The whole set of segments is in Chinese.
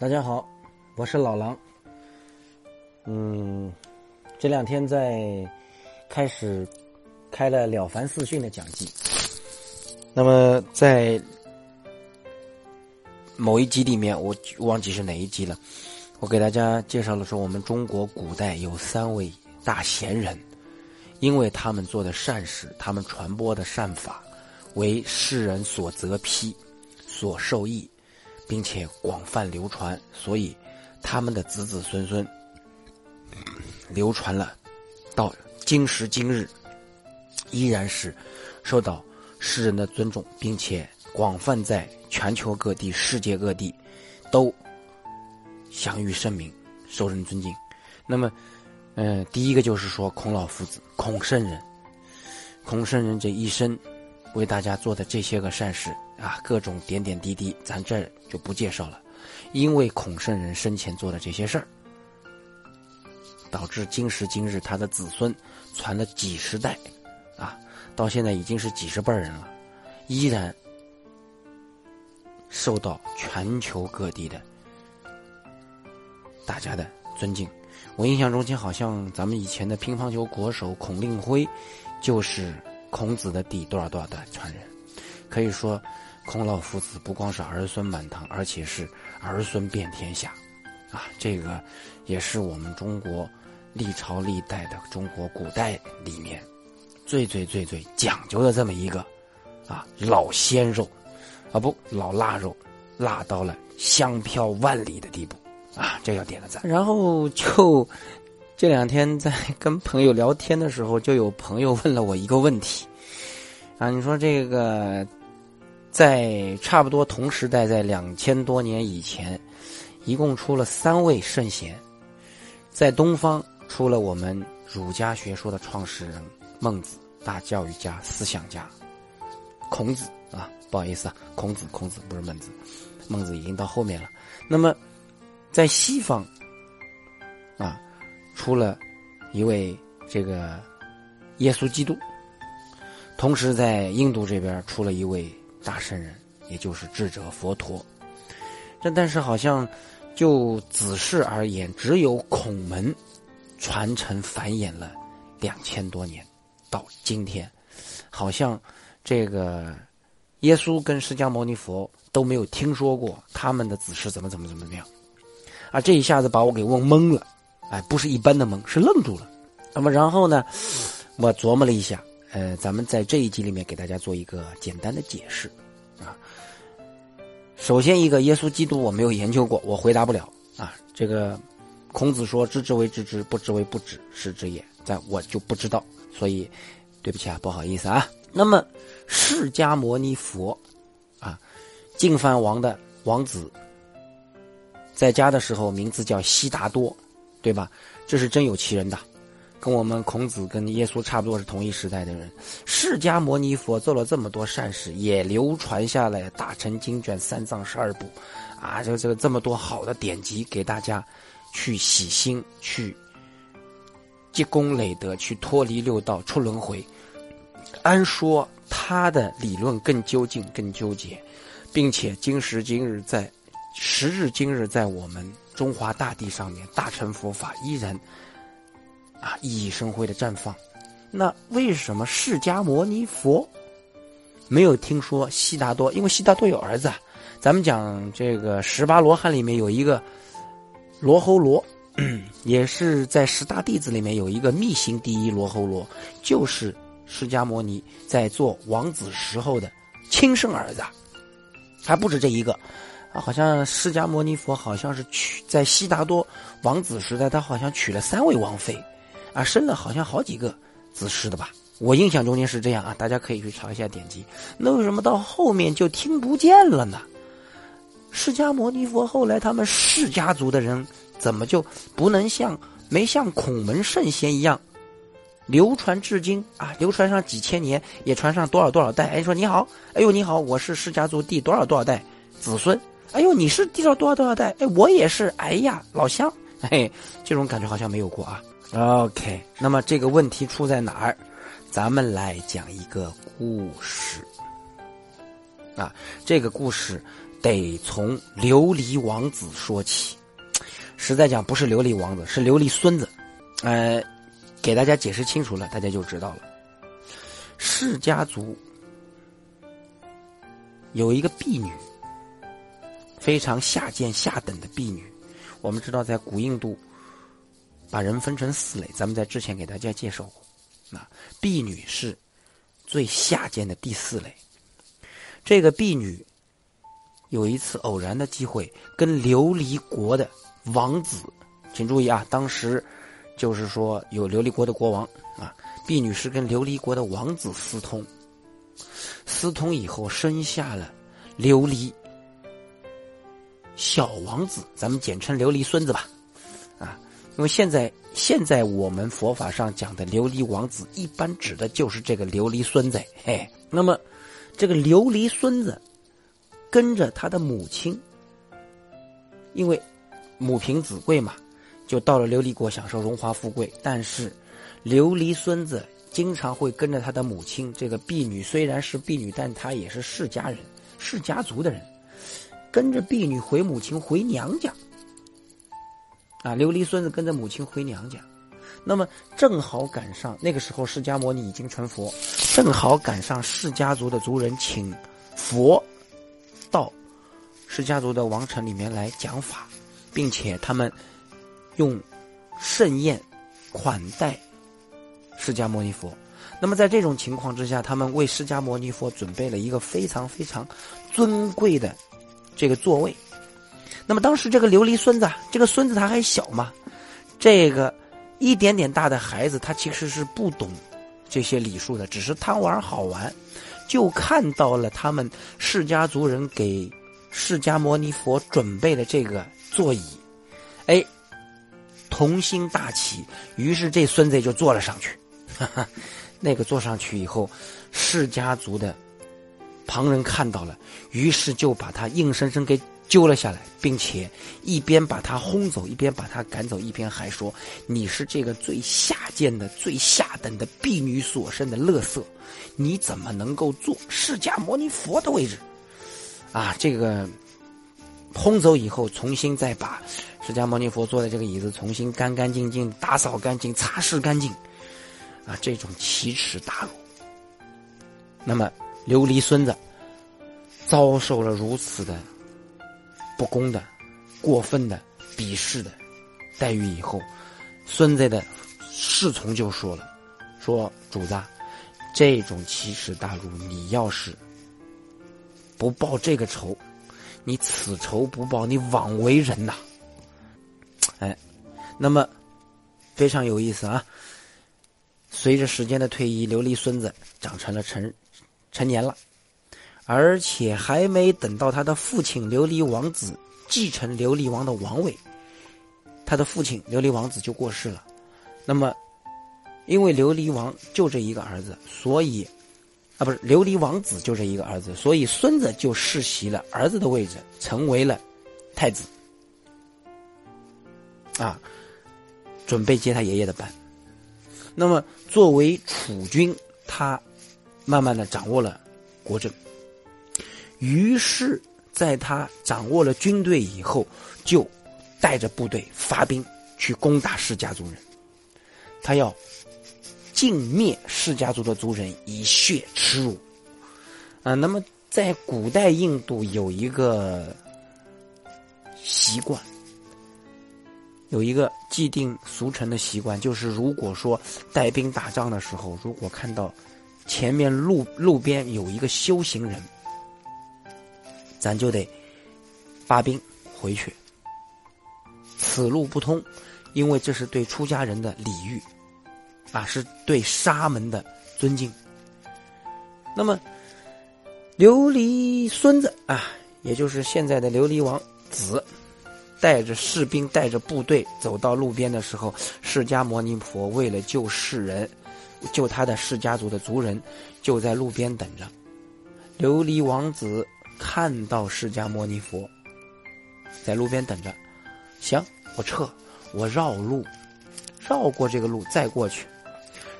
大家好，我是老狼。嗯，这两天在开始开了《了凡四训》的讲记。那么在某一集里面，我忘记是哪一集了，我给大家介绍了说，我们中国古代有三位大贤人，因为他们做的善事，他们传播的善法，为世人所责批，所受益。并且广泛流传，所以他们的子子孙孙流传了到今时今日，依然是受到世人的尊重，并且广泛在全球各地、世界各地都享誉盛名，受人尊敬。那么，嗯，第一个就是说孔老夫子，孔圣人，孔圣人这一生为大家做的这些个善事。啊，各种点点滴滴，咱这就不介绍了。因为孔圣人生前做的这些事儿，导致今时今日他的子孙传了几十代，啊，到现在已经是几十辈人了，依然受到全球各地的大家的尊敬。我印象中间好像咱们以前的乒乓球国手孔令辉，就是孔子的第多少多少代传人，可以说。孔老夫子不光是儿孙满堂，而且是儿孙遍天下，啊，这个也是我们中国历朝历代的中国古代里面最最最最讲究的这么一个啊老鲜肉，啊不老腊肉，辣到了香飘万里的地步啊，这要点个赞。然后就这两天在跟朋友聊天的时候，就有朋友问了我一个问题，啊，你说这个。在差不多同时代，在两千多年以前，一共出了三位圣贤，在东方出了我们儒家学说的创始人孟子，大教育家、思想家，孔子啊，不好意思啊，孔子，孔子不是孟子，孟子已经到后面了。那么，在西方，啊，出了一位这个耶稣基督，同时在印度这边出了一位。大圣人，也就是智者佛陀。这但是好像就子世而言，只有孔门传承繁衍了两千多年，到今天，好像这个耶稣跟释迦牟尼佛都没有听说过他们的子嗣怎么怎么怎么样。啊，这一下子把我给问懵了，哎，不是一般的懵，是愣住了。那么然后呢，我琢磨了一下。呃，咱们在这一集里面给大家做一个简单的解释，啊，首先一个耶稣基督我没有研究过，我回答不了啊。这个孔子说知之为知之，不知为不知，是知也。但我就不知道，所以对不起啊，不好意思啊。那么释迦牟尼佛啊，净饭王的王子，在家的时候名字叫悉达多，对吧？这是真有其人的。跟我们孔子跟耶稣差不多是同一时代的人，释迦牟尼佛做了这么多善事，也流传下来大成经卷三藏十二部，啊，这个这个这么多好的典籍给大家去洗心、去积功累德、去脱离六道、出轮回。按说他的理论更究竟、更纠结，并且今时今日在时至今日在我们中华大地上面，大乘佛法依然。啊，熠熠生辉的绽放。那为什么释迦牟尼佛没有听说悉达多？因为悉达多有儿子。咱们讲这个十八罗汉里面有一个罗睺罗，也是在十大弟子里面有一个密行第一罗睺罗，就是释迦牟尼在做王子时候的亲生儿子，还不止这一个。啊，好像释迦牟尼佛好像是娶在悉达多王子时代，他好像娶了三位王妃。啊，生了好像好几个子嗣的吧？我印象中间是这样啊，大家可以去查一下典籍。那为什么到后面就听不见了呢？释迦牟尼佛后来他们释家族的人怎么就不能像没像孔门圣贤一样流传至今啊？流传上几千年，也传上多少多少代？哎，说你好，哎呦你好，我是释家族第多少多少代子孙？哎呦你是第多少多少代？哎我也是，哎呀老乡，嘿，这种感觉好像没有过啊。OK，那么这个问题出在哪儿？咱们来讲一个故事。啊，这个故事得从琉璃王子说起。实在讲，不是琉璃王子，是琉璃孙子。呃，给大家解释清楚了，大家就知道了。释家族有一个婢女，非常下贱下等的婢女。我们知道，在古印度，把人分成四类，咱们在之前给大家介绍过。那婢女是最下贱的第四类。这个婢女有一次偶然的机会，跟琉璃国的王子，请注意啊，当时就是说有琉璃国的国王啊，婢女是跟琉璃国的王子私通，私通以后生下了琉璃小王子，咱们简称琉璃孙子吧，啊，因为现在现在我们佛法上讲的琉璃王子，一般指的就是这个琉璃孙子，嘿，那么。这个琉璃孙子跟着他的母亲，因为母凭子贵嘛，就到了琉璃国享受荣华富贵。但是琉璃孙子经常会跟着他的母亲，这个婢女虽然是婢女，但她也是世家人、世家族的人，跟着婢女回母亲回娘家。啊，琉璃孙子跟着母亲回娘家。那么正好赶上那个时候，释迦摩尼已经成佛，正好赶上释迦族的族人请佛到释迦族的王城里面来讲法，并且他们用盛宴款待释迦牟尼佛。那么在这种情况之下，他们为释迦牟尼佛准备了一个非常非常尊贵的这个座位。那么当时这个琉璃孙子，这个孙子他还小嘛，这个。一点点大的孩子，他其实是不懂这些礼数的，只是贪玩好玩，就看到了他们释迦族人给释迦摩尼佛准备的这个座椅，哎，童心大起，于是这孙子就坐了上去。哈哈，那个坐上去以后，释迦族的旁人看到了，于是就把他硬生生给。揪了下来，并且一边把他轰走，一边把他赶走，一边还说：“你是这个最下贱的、最下等的婢女所生的乐色，你怎么能够坐释迦牟尼佛的位置？”啊，这个轰走以后，重新再把释迦牟尼佛坐的这个椅子重新干干净净打扫干净、擦拭干净，啊，这种奇耻大辱。那么琉璃孙子遭受了如此的。不公的、过分的、鄙视的待遇以后，孙子的侍从就说了：“说主子，这种奇耻大辱，你要是不报这个仇，你此仇不报，你枉为人呐！”哎，那么非常有意思啊。随着时间的推移，琉璃孙子长成了成成年了。而且还没等到他的父亲琉璃王子继承琉璃王的王位，他的父亲琉璃王子就过世了。那么，因为琉璃王就这一个儿子，所以啊，不是琉璃王子就这一个儿子，所以孙子就世袭了儿子的位置，成为了太子。啊，准备接他爷爷的班。那么，作为储君，他慢慢的掌握了国政。于是，在他掌握了军队以后，就带着部队发兵去攻打释迦族人。他要尽灭释迦族的族人，以血耻辱。啊，那么在古代印度有一个习惯，有一个既定俗成的习惯，就是如果说带兵打仗的时候，如果看到前面路路边有一个修行人。咱就得发兵回去，此路不通，因为这是对出家人的礼遇，啊，是对沙门的尊敬。那么，琉璃孙子啊，也就是现在的琉璃王子，带着士兵、带着部队走到路边的时候，释迦牟尼佛为了救世人，救他的释迦族的族人，就在路边等着。琉璃王子。看到释迦摩尼佛在路边等着，行，我撤，我绕路，绕过这个路再过去。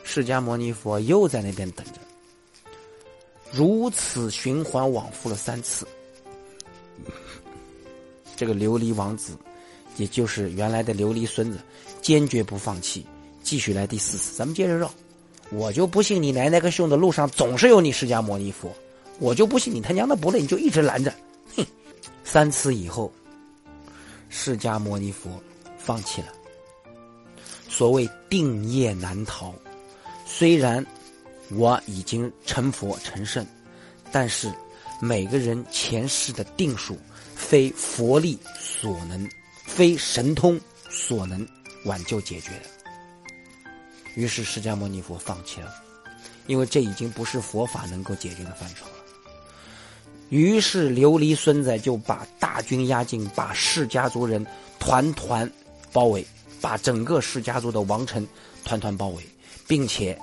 释迦摩尼佛又在那边等着，如此循环往复了三次。这个琉璃王子，也就是原来的琉璃孙子，坚决不放弃，继续来第四次。咱们接着绕，我就不信你奶奶个兄的路上总是有你释迦摩尼佛，我就不信你他娘的不累，你就一直拦着。哼，三次以后，释迦牟尼佛放弃了。所谓定业难逃，虽然我已经成佛成圣，但是每个人前世的定数。非佛力所能，非神通所能挽救解决的。于是释迦牟尼佛放弃了，因为这已经不是佛法能够解决的范畴。于是琉璃孙子就把大军压境，把世家族人团团包围，把整个世家族的王城团团包围，并且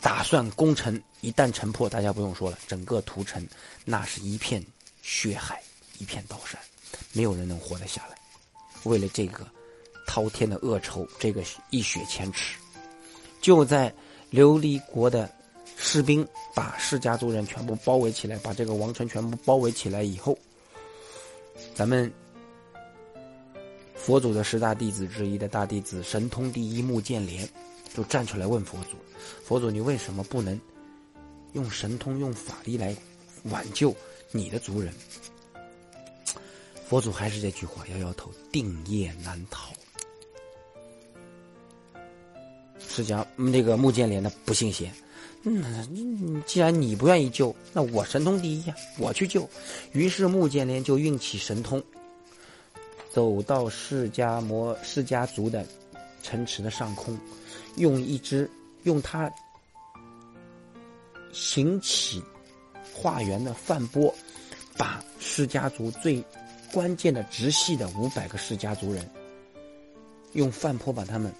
打算攻城。一旦城破，大家不用说了，整个屠城那是一片血海。一片刀山，没有人能活得下来。为了这个滔天的恶仇，这个一雪前耻，就在琉璃国的士兵把释家族人全部包围起来，把这个王城全部包围起来以后，咱们佛祖的十大弟子之一的大弟子神通第一木建连就站出来问佛祖：“佛祖，你为什么不能用神通、用法力来挽救你的族人？”佛祖还是这句话，摇摇头，定业难逃。释迦那个木建连呢不信邪，嗯，既然你不愿意救，那我神通第一呀，我去救。于是穆建连就运起神通，走到释迦摩释迦族的城池的上空，用一只用他行起化缘的饭钵，把释迦族最。关键的直系的五百个释家族人，用饭钵把他们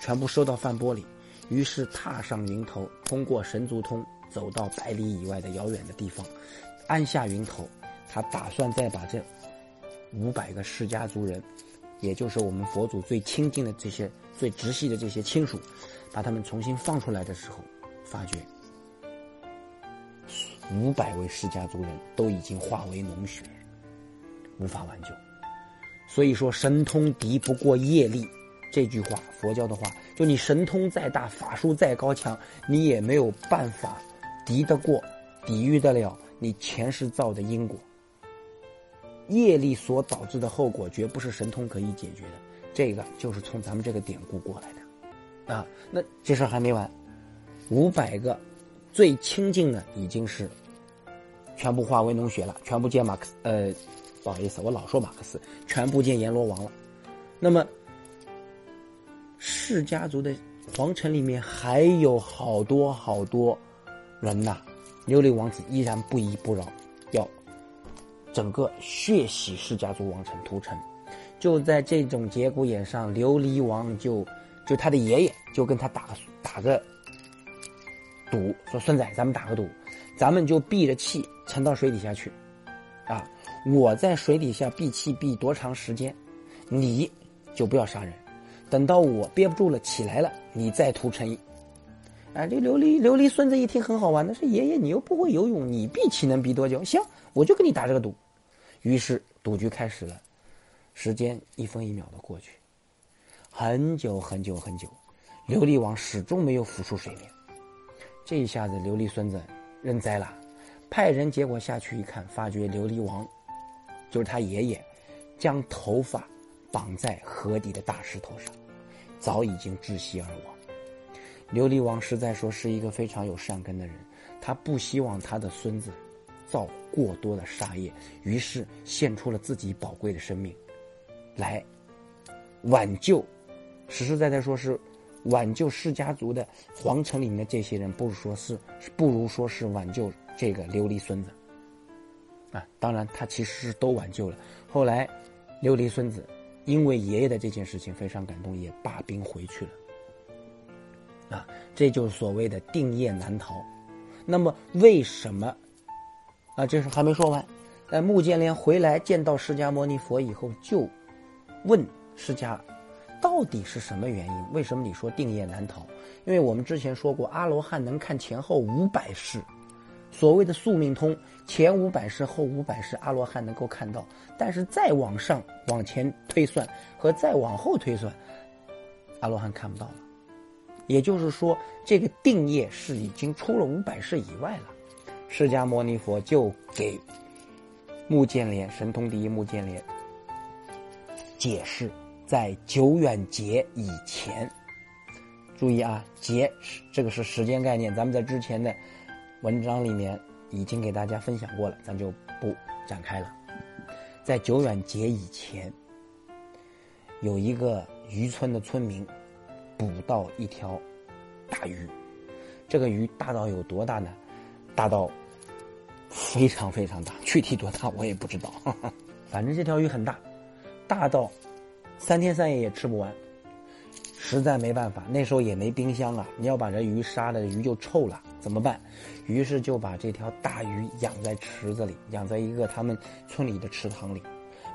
全部收到饭钵里，于是踏上云头，通过神足通走到百里以外的遥远的地方，按下云头。他打算再把这五百个释家族人，也就是我们佛祖最亲近的这些最直系的这些亲属，把他们重新放出来的时候，发觉五百位释家族人都已经化为脓血。无法挽救，所以说神通敌不过业力这句话，佛教的话，就你神通再大，法术再高强，你也没有办法敌得过、抵御得了你前世造的因果。业力所导致的后果，绝不是神通可以解决的。这个就是从咱们这个典故过来的啊。那这事还没完，五百个最亲近的已经是全部化为脓血了，全部见马克思呃。不好意思，我老说马克思，全部见阎罗王了。那么，氏家族的皇城里面还有好多好多人呐。琉璃王子依然不依不饶，要整个血洗氏家族王城屠城。就在这种节骨眼上，琉璃王就就他的爷爷就跟他打打个赌，说孙子，咱们打个赌，咱们就闭着气沉到水底下去，啊。我在水底下闭气闭多长时间，你就不要杀人。等到我憋不住了起来了，你再涂成。哎，这琉璃琉璃孙子一听很好玩，他说：“爷爷，你又不会游泳，你闭气能闭多久？行，我就跟你打这个赌。”于是赌局开始了，时间一分一秒的过去，很久很久很久，琉璃王始终没有浮出水面。这一下子，琉璃孙子认栽了，派人结果下去一看，发觉琉璃王。就是他爷爷，将头发绑在河底的大石头上，早已经窒息而亡。琉璃王实在说是一个非常有善根的人，他不希望他的孙子造过多的杀业，于是献出了自己宝贵的生命，来挽救。实实在在说是挽救释家族的皇城里面的这些人，不如说是不如说是挽救这个琉璃孙子。啊，当然，他其实是都挽救了。后来，琉璃孙子因为爷爷的这件事情非常感动，也罢兵回去了。啊，这就是所谓的定业难逃。那么，为什么？啊，这是还没说完。在穆建连回来见到释迦牟尼佛以后，就问释迦，到底是什么原因？为什么你说定业难逃？因为我们之前说过，阿罗汉能看前后五百世。所谓的宿命通，前五百世、后五百世，阿罗汉能够看到，但是再往上往前推算和再往后推算，阿罗汉看不到了。也就是说，这个定业是已经出了五百世以外了。释迦牟尼佛就给目犍连神通第一目犍连解释，在久远劫以前，注意啊，劫这个是时间概念，咱们在之前的。文章里面已经给大家分享过了，咱就不展开了。在久远节以前，有一个渔村的村民捕到一条大鱼，这个鱼大到有多大呢？大到非常非常大，具体多大我也不知道。反正这条鱼很大，大到三天三夜也吃不完。实在没办法，那时候也没冰箱啊，你要把这鱼杀了，鱼就臭了。怎么办？于是就把这条大鱼养在池子里，养在一个他们村里的池塘里，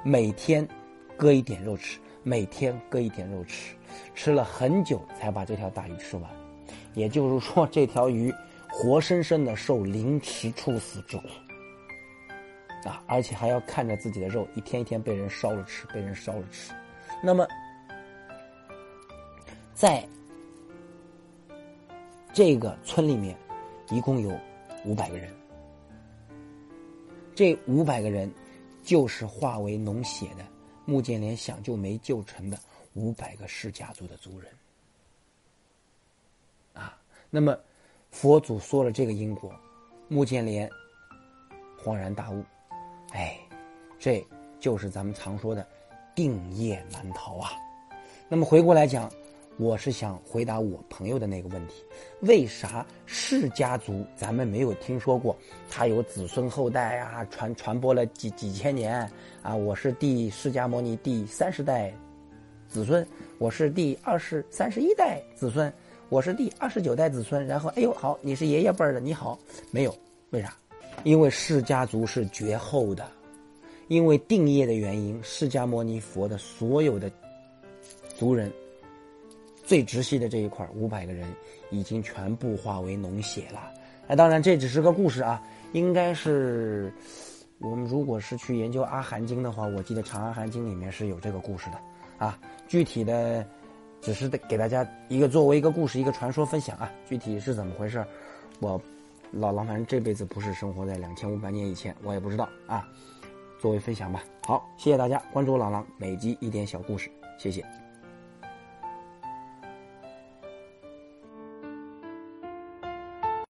每天割一点肉吃，每天割一点肉吃，吃了很久才把这条大鱼吃完。也就是说，这条鱼活生生的受凌迟处死之苦啊，而且还要看着自己的肉一天一天被人烧了吃，被人烧了吃。那么，在这个村里面。一共有五百个人，这五百个人就是化为脓血的穆建连想救没救成的五百个释家族的族人啊。那么佛祖说了这个因果，穆建连恍然大悟，哎，这就是咱们常说的定业难逃啊。那么回过来讲。我是想回答我朋友的那个问题：为啥释家族咱们没有听说过？他有子孙后代啊，传传播了几几千年啊！我是第释迦牟尼第三十代子孙，我是第二十三十一代子孙，我是第二十九代子孙。然后，哎呦，好，你是爷爷辈儿的，你好，没有？为啥？因为释家族是绝后的，因为定业的原因，释迦牟尼佛的所有的族人。最直系的这一块五百个人已经全部化为脓血了。那当然这只是个故事啊，应该是我们如果是去研究《阿含经》的话，我记得《长阿含经》里面是有这个故事的啊。具体的只是给大家一个作为一个故事、一个传说分享啊。具体是怎么回事，我老狼反正这辈子不是生活在两千五百年以前，我也不知道啊。作为分享吧。好，谢谢大家关注老狼，每集一点小故事，谢谢。